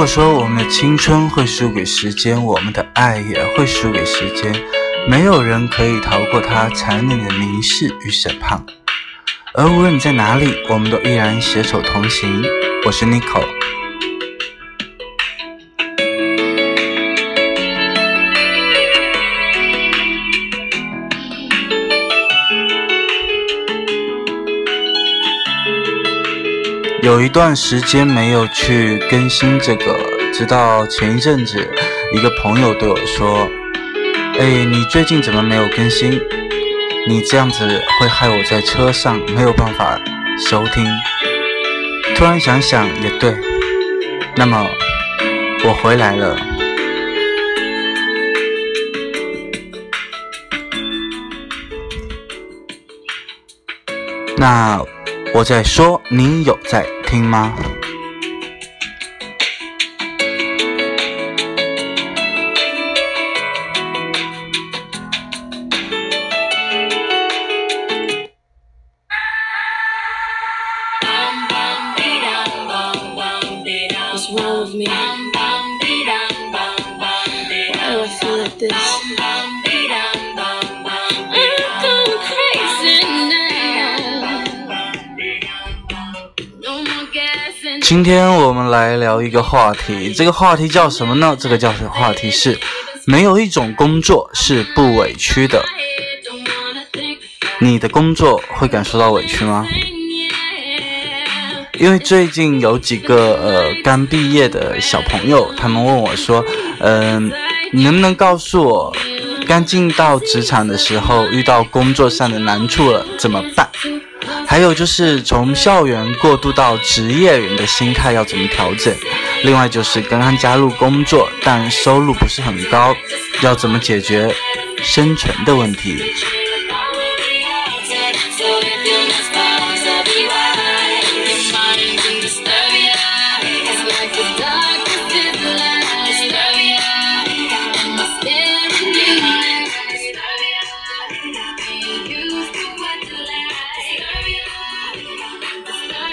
如果说我们的青春会输给时间，我们的爱也会输给时间，没有人可以逃过他残忍的凝视与审判。而无论你在哪里，我们都依然携手同行。我是 Nico。有一段时间没有去更新这个，直到前一阵子，一个朋友对我说：“哎，你最近怎么没有更新？你这样子会害我在车上没有办法收听。”突然想想也对，那么我回来了。那。我在说，你有在听吗？今天我们来聊一个话题，这个话题叫什么呢？这个叫话题是，没有一种工作是不委屈的。你的工作会感受到委屈吗？因为最近有几个呃刚毕业的小朋友，他们问我说，嗯，你能不能告诉我，刚进到职场的时候遇到工作上的难处了怎么办？还有就是从校园过渡到职业人的心态要怎么调整？另外就是刚刚加入工作，但收入不是很高，要怎么解决生存的问题？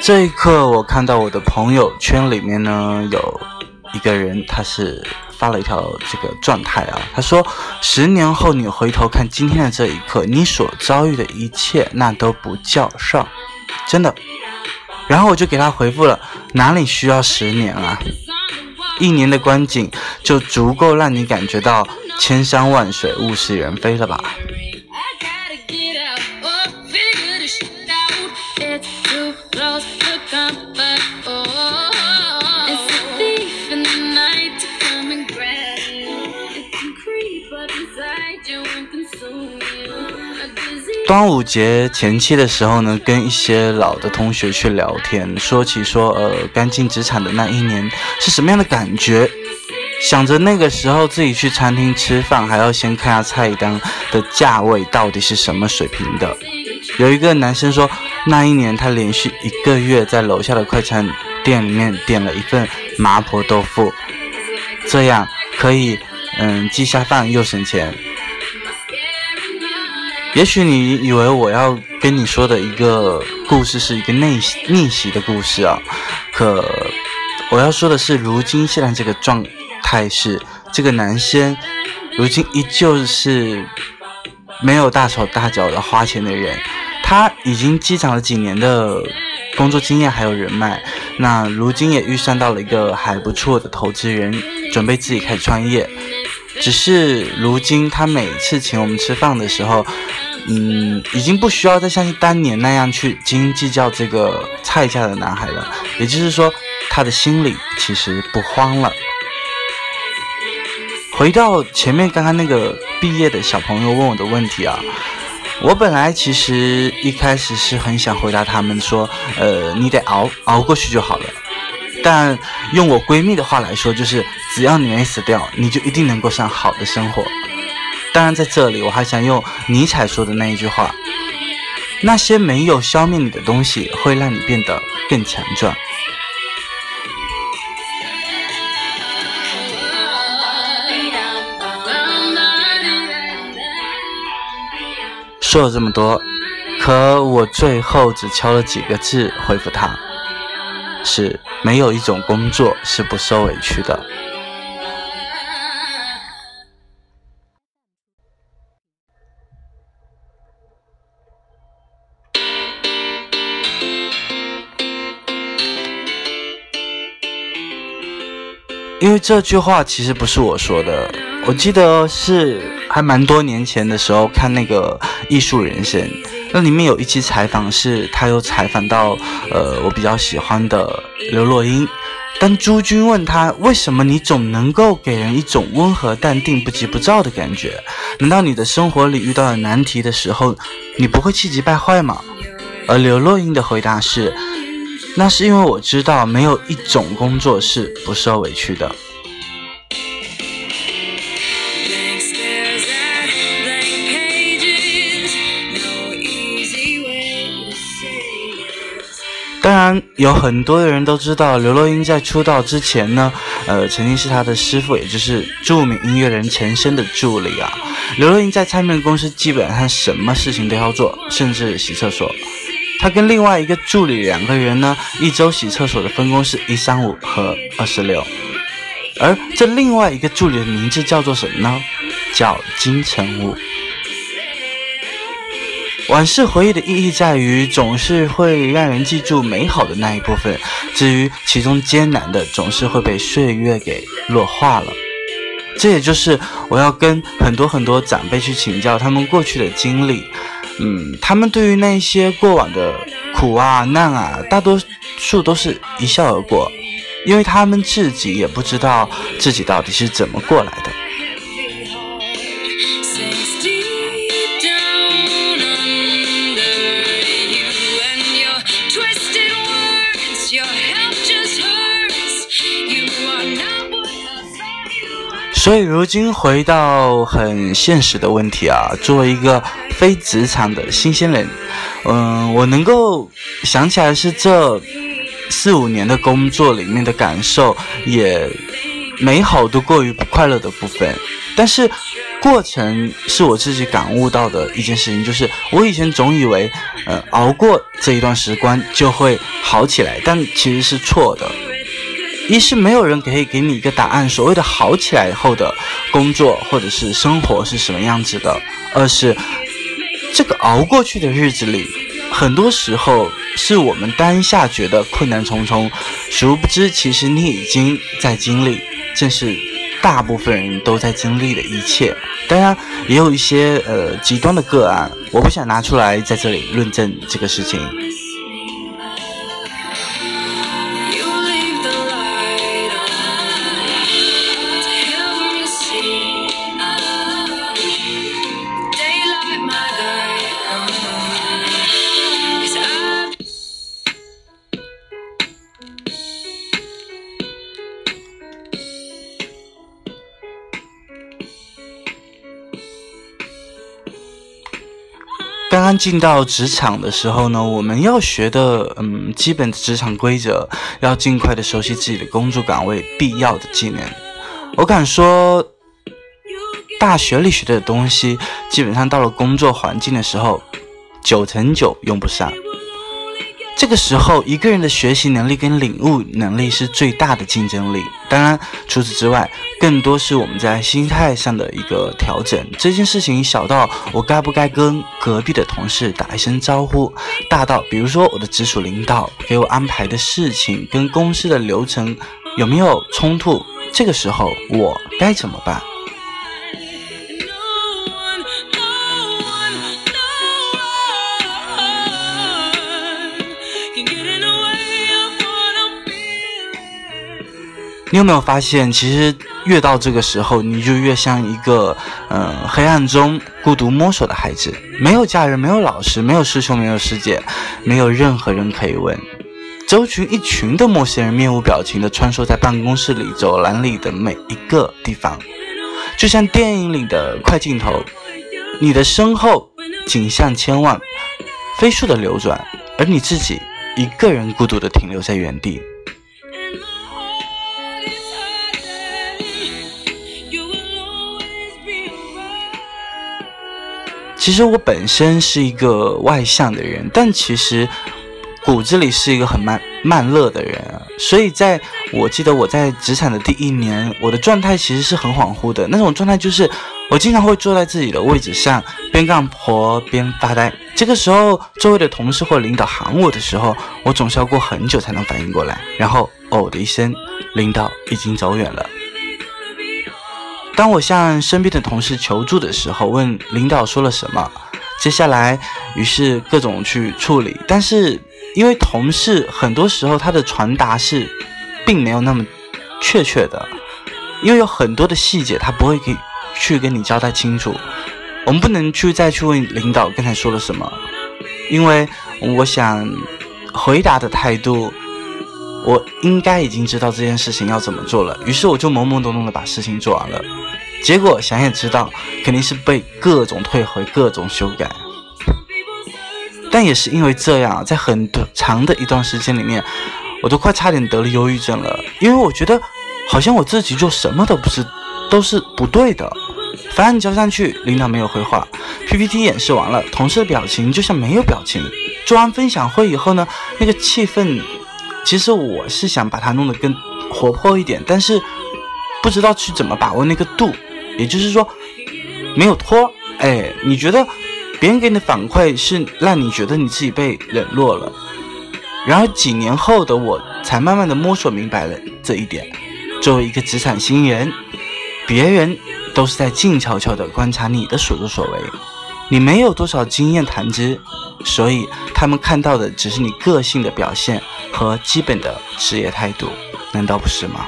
这一刻，我看到我的朋友圈里面呢，有一个人，他是发了一条这个状态啊，他说：“十年后你回头看今天的这一刻，你所遭遇的一切，那都不叫事儿，真的。”然后我就给他回复了：“哪里需要十年啊？一年的光景就足够让你感觉到千山万水、物是人非了吧？”端午节前期的时候呢，跟一些老的同学去聊天，说起说，呃，刚进职场的那一年是什么样的感觉？想着那个时候自己去餐厅吃饭，还要先看下菜单的价位到底是什么水平的。有一个男生说，那一年他连续一个月在楼下的快餐店里面点了一份麻婆豆腐，这样可以，嗯，既下饭又省钱。也许你以为我要跟你说的一个故事是一个逆逆袭的故事啊，可我要说的是，如今现在这个状态是，这个男生如今依旧是没有大手大脚的花钱的人，他已经积攒了几年的工作经验还有人脉，那如今也遇上到了一个还不错的投资人，准备自己开始创业，只是如今他每次请我们吃饭的时候。嗯，已经不需要再像当年那样去斤斤计较这个菜价的男孩了。也就是说，他的心里其实不慌了。回到前面刚刚那个毕业的小朋友问我的问题啊，我本来其实一开始是很想回答他们说，呃，你得熬熬过去就好了。但用我闺蜜的话来说，就是只要你没死掉，你就一定能过上好的生活。当然，在这里我还想用尼采说的那一句话：“那些没有消灭你的东西，会让你变得更强壮。”说了这么多，可我最后只敲了几个字回复他：“是没有一种工作是不受委屈的。因为这句话其实不是我说的，我记得是还蛮多年前的时候看那个《艺术人生》，那里面有一期采访是他又采访到呃我比较喜欢的刘若英，当朱军问他为什么你总能够给人一种温和淡定不急不躁的感觉，难道你的生活里遇到了难题的时候你不会气急败坏吗？而刘若英的回答是。那是因为我知道，没有一种工作是不受委屈的。然，有很多的人都知道，刘若英在出道之前呢，呃，曾经是她的师傅，也就是著名音乐人陈升的助理啊。刘若英在唱片公司基本上什么事情都要做，甚至洗厕所。他跟另外一个助理两个人呢，一周洗厕所的分工是一三五和二十六，而这另外一个助理的名字叫做什么呢？叫金城武。往事回忆的意义在于，总是会让人记住美好的那一部分，至于其中艰难的，总是会被岁月给弱化了。这也就是我要跟很多很多长辈去请教他们过去的经历。嗯，他们对于那些过往的苦啊难啊，大多数都是一笑而过，因为他们自己也不知道自己到底是怎么过来的。所以，如今回到很现实的问题啊，作为一个非职场的新鲜人，嗯，我能够想起来是这四五年的工作里面的感受，也美好多过于不快乐的部分。但是，过程是我自己感悟到的一件事情，就是我以前总以为，呃，熬过这一段时光就会好起来，但其实是错的。一是没有人可以给你一个答案，所谓的好起来后的工作或者是生活是什么样子的；二是这个熬过去的日子里，很多时候是我们当下觉得困难重重，殊不知其实你已经在经历，正是大部分人都在经历的一切。当然，也有一些呃极端的个案，我不想拿出来在这里论证这个事情。进到职场的时候呢，我们要学的，嗯，基本的职场规则，要尽快的熟悉自己的工作岗位必要的技能。我敢说，大学里学的东西，基本上到了工作环境的时候，九成九用不上。这个时候，一个人的学习能力跟领悟能力是最大的竞争力。当然，除此之外，更多是我们在心态上的一个调整。这件事情小到我该不该跟隔壁的同事打一声招呼，大到比如说我的直属领导给我安排的事情跟公司的流程有没有冲突，这个时候我该怎么办？你有没有发现，其实越到这个时候，你就越像一个，嗯，黑暗中孤独摸索的孩子，没有家人，没有老师，没有师兄，没有师姐，没有任何人可以问。周群一群的陌生人，面无表情地穿梭在办公室里、走廊里的每一个地方，就像电影里的快镜头，你的身后景象千万，飞速的流转，而你自己一个人孤独地停留在原地。其实我本身是一个外向的人，但其实骨子里是一个很慢慢乐的人。所以在我记得我在职场的第一年，我的状态其实是很恍惚的，那种状态就是我经常会坐在自己的位置上，边干活边发呆。这个时候，周围的同事或领导喊我的时候，我总是要过很久才能反应过来，然后哦的一声，领导已经走远了。当我向身边的同事求助的时候，问领导说了什么，接下来于是各种去处理，但是。因为同事很多时候他的传达是，并没有那么确切的，因为有很多的细节他不会给去跟你交代清楚。我们不能去再去问领导刚才说了什么，因为我想回答的态度，我应该已经知道这件事情要怎么做了。于是我就懵懵懂懂的把事情做完了，结果想也知道，肯定是被各种退回、各种修改。但也是因为这样，在很长的一段时间里面，我都快差点得了忧郁症了。因为我觉得，好像我自己做什么都不是，都是不对的。方案交上去，领导没有回话；PPT 演示完了，同事的表情就像没有表情。做完分享会以后呢，那个气氛，其实我是想把它弄得更活泼一点，但是不知道去怎么把握那个度。也就是说，没有拖。哎，你觉得？别人给你的反馈是让你觉得你自己被冷落了，然而几年后的我才慢慢的摸索明白了这一点。作为一个职场新人，别人都是在静悄悄的观察你的所作所为，你没有多少经验谈资，所以他们看到的只是你个性的表现和基本的职业态度，难道不是吗？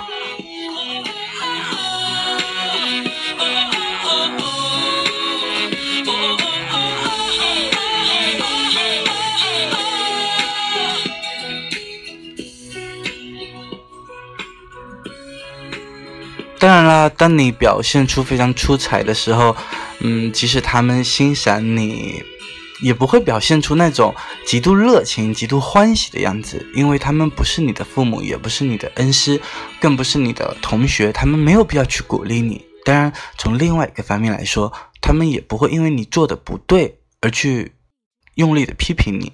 当然啦，当你表现出非常出彩的时候，嗯，即使他们欣赏你，也不会表现出那种极度热情、极度欢喜的样子，因为他们不是你的父母，也不是你的恩师，更不是你的同学，他们没有必要去鼓励你。当然，从另外一个方面来说，他们也不会因为你做的不对而去用力的批评你。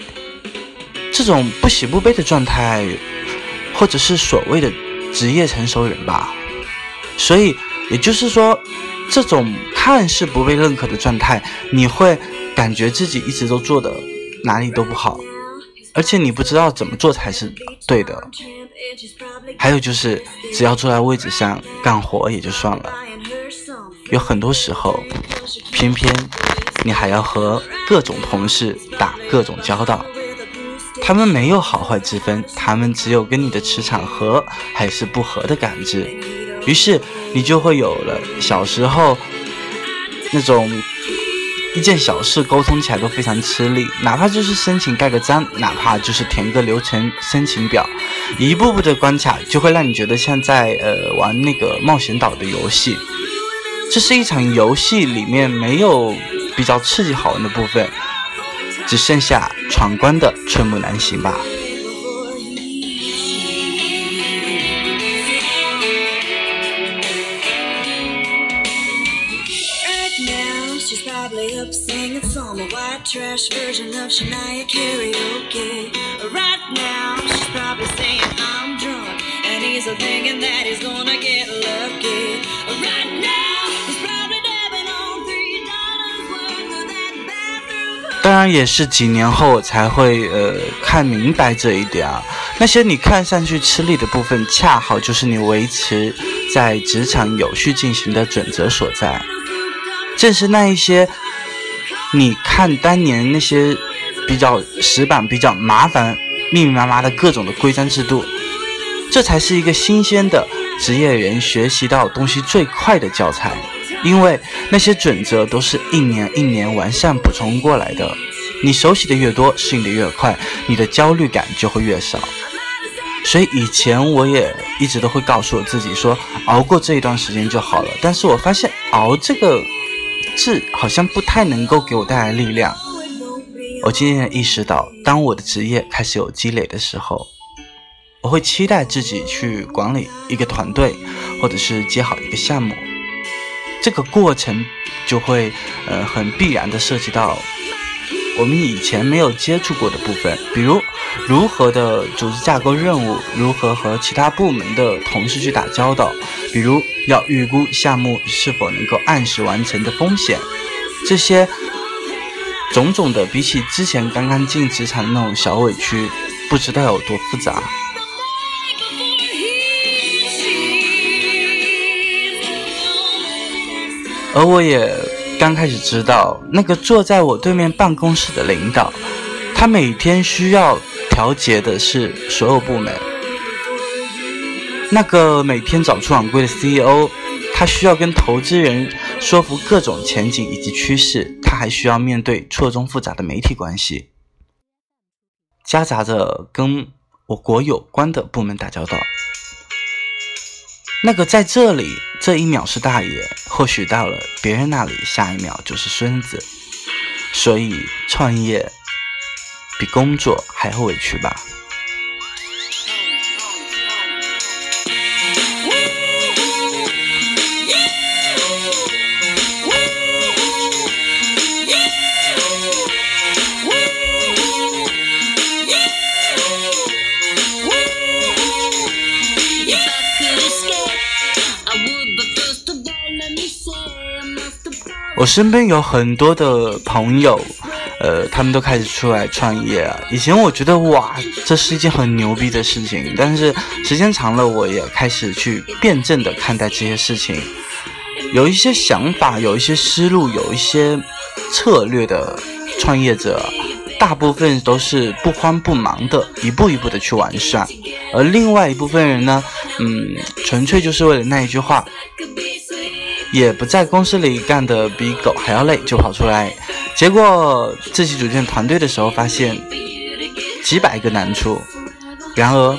这种不喜不悲的状态，或者是所谓的职业成熟人吧。所以，也就是说，这种看似不被认可的状态，你会感觉自己一直都做的哪里都不好，而且你不知道怎么做才是对的。还有就是，只要坐在位置上干活也就算了，有很多时候，偏偏你还要和各种同事打各种交道，他们没有好坏之分，他们只有跟你的磁场合还是不合的感知。于是你就会有了小时候那种一件小事沟通起来都非常吃力，哪怕就是申请盖个章，哪怕就是填个流程申请表，一步步的关卡就会让你觉得像在呃玩那个冒险岛的游戏。这是一场游戏里面没有比较刺激好玩的部分，只剩下闯关的寸步难行吧。当然也是几年后才会呃看明白这一点啊。那些你看上去吃力的部分，恰好就是你维持在职场有序进行的准则所在。正是那一些。你看当年那些比较死板、比较麻烦、密密麻麻的各种的规章制度，这才是一个新鲜的职业人学习到东西最快的教材。因为那些准则都是一年一年完善补充过来的。你熟悉的越多，适应的越快，你的焦虑感就会越少。所以以前我也一直都会告诉我自己说，熬过这一段时间就好了。但是我发现熬这个。字好像不太能够给我带来力量。我渐渐意识到，当我的职业开始有积累的时候，我会期待自己去管理一个团队，或者是接好一个项目。这个过程就会，呃，很必然的涉及到我们以前没有接触过的部分，比如如何的组织架构任务，如何和其他部门的同事去打交道，比如要预估项目是否能够按时完成的风险，这些种种的，比起之前刚刚进职场的那种小委屈，不知道有多复杂。而我也刚开始知道，那个坐在我对面办公室的领导，他每天需要调节的是所有部门；那个每天早出晚归的 CEO，他需要跟投资人说服各种前景以及趋势，他还需要面对错综复杂的媒体关系，夹杂着跟我国有关的部门打交道。那个在这里，这一秒是大爷，或许到了别人那里，下一秒就是孙子。所以创业比工作还要委屈吧。我身边有很多的朋友，呃，他们都开始出来创业啊。以前我觉得哇，这是一件很牛逼的事情，但是时间长了，我也开始去辩证的看待这些事情。有一些想法，有一些思路，有一些策略的创业者，大部分都是不慌不忙的，一步一步的去完善。而另外一部分人呢，嗯，纯粹就是为了那一句话。也不在公司里干的比狗还要累，就跑出来，结果自己组建团队的时候发现几百个难处，然而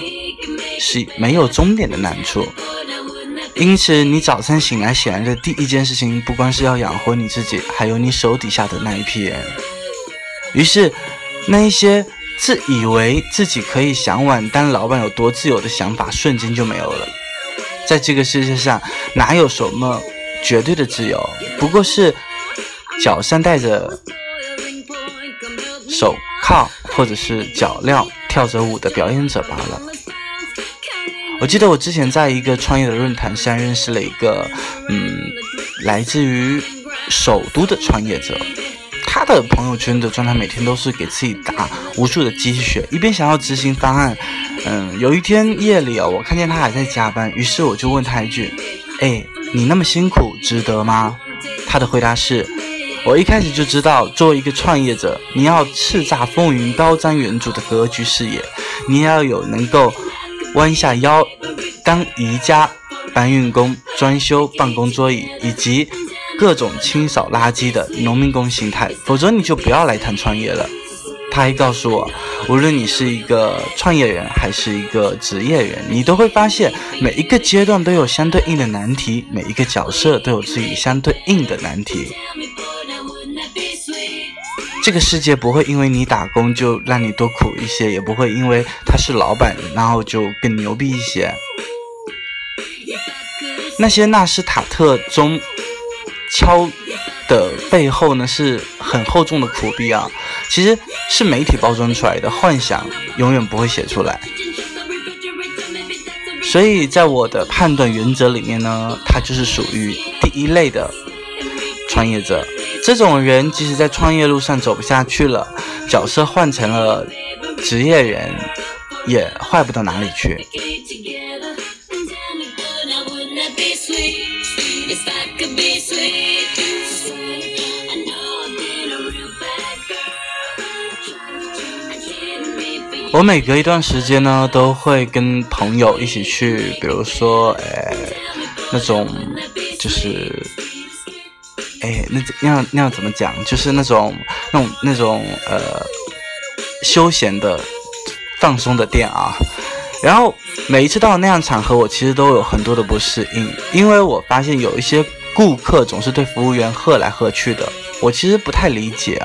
是没有终点的难处。因此，你早晨醒来显然的第一件事情，不光是要养活你自己，还有你手底下的那一批人。于是，那一些自以为自己可以向往当老板有多自由的想法，瞬间就没有了。在这个世界上，哪有什么？绝对的自由，不过是脚上戴着手铐或者是脚镣跳着舞的表演者罢了。我记得我之前在一个创业的论坛上认识了一个，嗯，来自于首都的创业者，他的朋友圈的状态每天都是给自己打无数的鸡血，一边想要执行方案。嗯，有一天夜里啊，我看见他还在加班，于是我就问他一句：“哎。”你那么辛苦，值得吗？他的回答是：我一开始就知道，作为一个创业者，你要叱咤风云、高瞻远瞩的格局视野，你要有能够弯下腰当宜家搬运工、装修办公桌椅以及各种清扫垃圾的农民工心态，否则你就不要来谈创业了。他还告诉我，无论你是一个创业人还是一个职业人，你都会发现每一个阶段都有相对应的难题，每一个角色都有自己相对应的难题。这个世界不会因为你打工就让你多苦一些，也不会因为他是老板然后就更牛逼一些。那些纳斯塔特中敲。的背后呢是很厚重的苦逼啊，其实是媒体包装出来的幻想，永远不会写出来。所以在我的判断原则里面呢，他就是属于第一类的创业者。这种人即使在创业路上走不下去了，角色换成了职业人，也坏不到哪里去。我每隔一段时间呢，都会跟朋友一起去，比如说，哎，那种，就是，哎，那那样那样怎么讲？就是那种那种那种呃，休闲的、放松的店啊。然后每一次到那样场合，我其实都有很多的不适应，因为我发现有一些顾客总是对服务员喝来喝去的，我其实不太理解。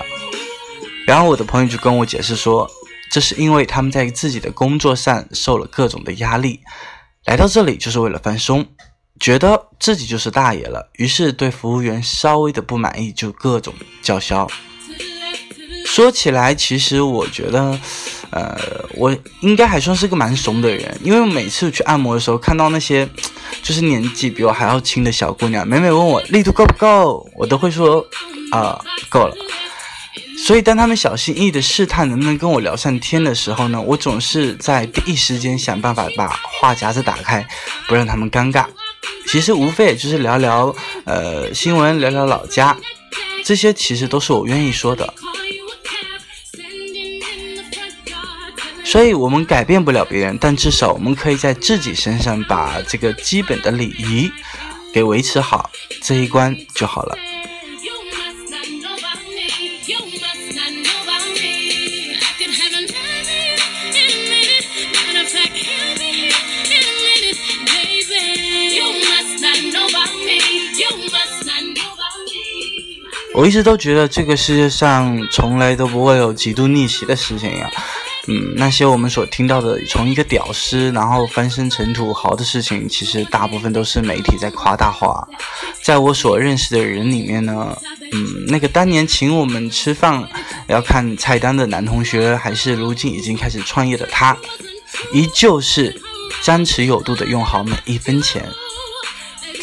然后我的朋友就跟我解释说。这是因为他们在自己的工作上受了各种的压力，来到这里就是为了放松，觉得自己就是大爷了，于是对服务员稍微的不满意就各种叫嚣。说起来，其实我觉得，呃，我应该还算是个蛮怂的人，因为每次去按摩的时候，看到那些就是年纪比我还要轻的小姑娘，每每问我力度够不够，我都会说啊够了。所以当他们小心翼翼的试探能不能跟我聊上天的时候呢，我总是在第一时间想办法把话匣子打开，不让他们尴尬。其实无非也就是聊聊呃新闻，聊聊老家，这些其实都是我愿意说的。所以我们改变不了别人，但至少我们可以在自己身上把这个基本的礼仪给维持好，这一关就好了。我一直都觉得这个世界上从来都不会有极度逆袭的事情呀。嗯，那些我们所听到的从一个屌丝然后翻身成土豪的事情，其实大部分都是媒体在夸大化。在我所认识的人里面呢，嗯，那个当年请我们吃饭要看菜单的男同学，还是如今已经开始创业的他，依旧是张弛有度的用好每一分钱。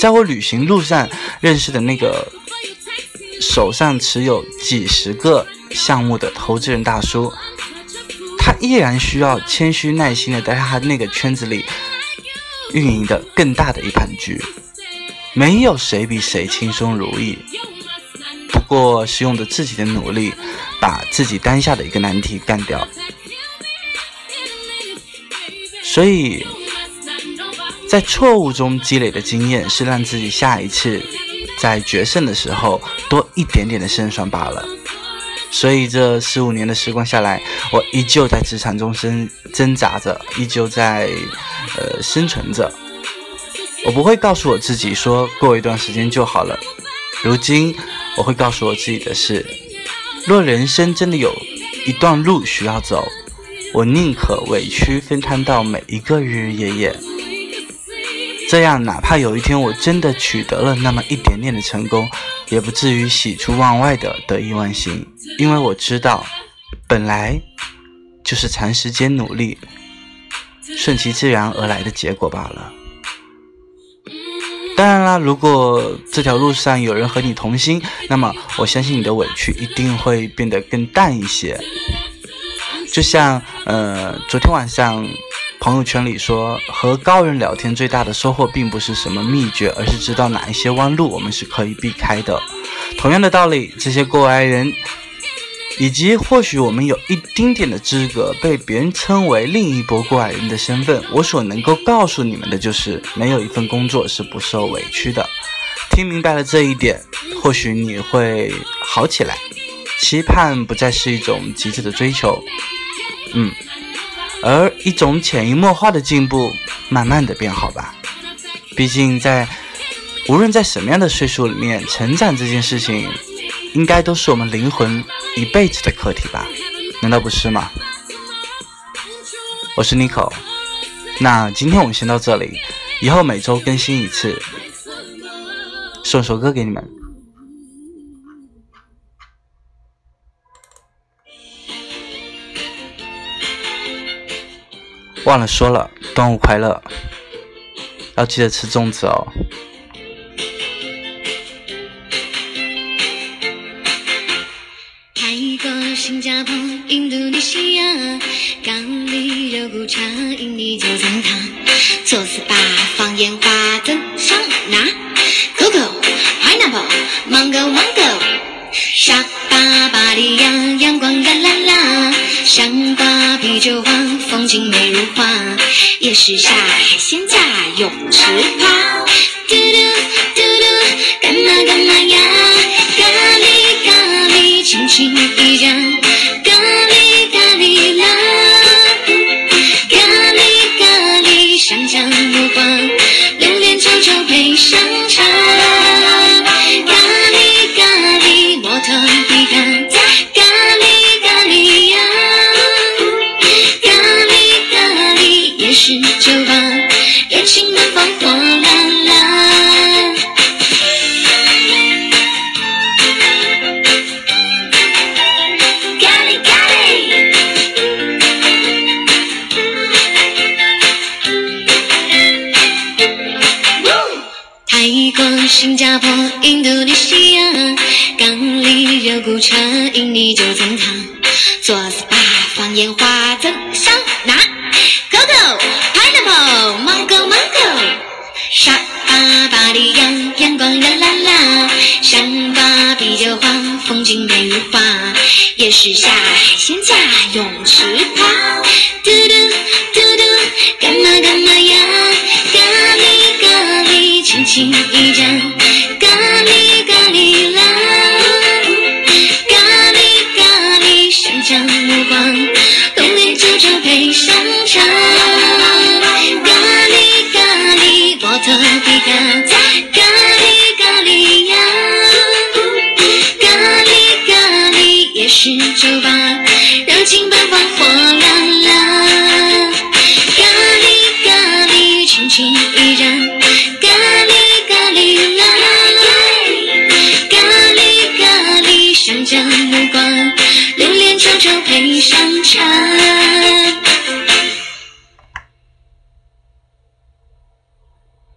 在我旅行路上认识的那个手上持有几十个项目的投资人大叔。他依然需要谦虚耐心的在他那个圈子里运营的更大的一盘局，没有谁比谁轻松如意，不过是用着自己的努力把自己当下的一个难题干掉。所以在错误中积累的经验，是让自己下一次在决胜的时候多一点点的胜算罢了。所以这十五年的时光下来，我依旧在职场中生挣扎着，依旧在呃生存着。我不会告诉我自己说过一段时间就好了。如今我会告诉我自己的是：若人生真的有一段路需要走，我宁可委屈分摊到每一个日日夜夜。这样，哪怕有一天我真的取得了那么一点点的成功，也不至于喜出望外的得意忘形，因为我知道，本来就是长时间努力，顺其自然而来的结果罢了。当然啦，如果这条路上有人和你同心，那么我相信你的委屈一定会变得更淡一些。就像，呃，昨天晚上。朋友圈里说，和高人聊天最大的收获并不是什么秘诀，而是知道哪一些弯路我们是可以避开的。同样的道理，这些过来人，以及或许我们有一丁点的资格被别人称为另一波过来人的身份，我所能够告诉你们的就是，没有一份工作是不受委屈的。听明白了这一点，或许你会好起来。期盼不再是一种极致的追求。嗯。而一种潜移默化的进步，慢慢的变好吧。毕竟在无论在什么样的岁数里面，成长这件事情，应该都是我们灵魂一辈子的课题吧？难道不是吗？我是 Nico，那今天我们先到这里，以后每周更新一次，送首歌给你们。忘了说了，端午快乐！要记得吃粽子哦。泰国、新加坡、印度尼西亚，咖喱肉骨茶、印尼九层塔，做 SPA 放烟花登上拿，Coco、Pineapple、Mango、Mango，沙巴、巴利亚，阳光热辣辣，香瓜、啤酒花。精美如画，夜市下海鲜架，泳池趴，嘟嘟嘟嘟，干嘛干嘛呀？咖喱咖喱，轻轻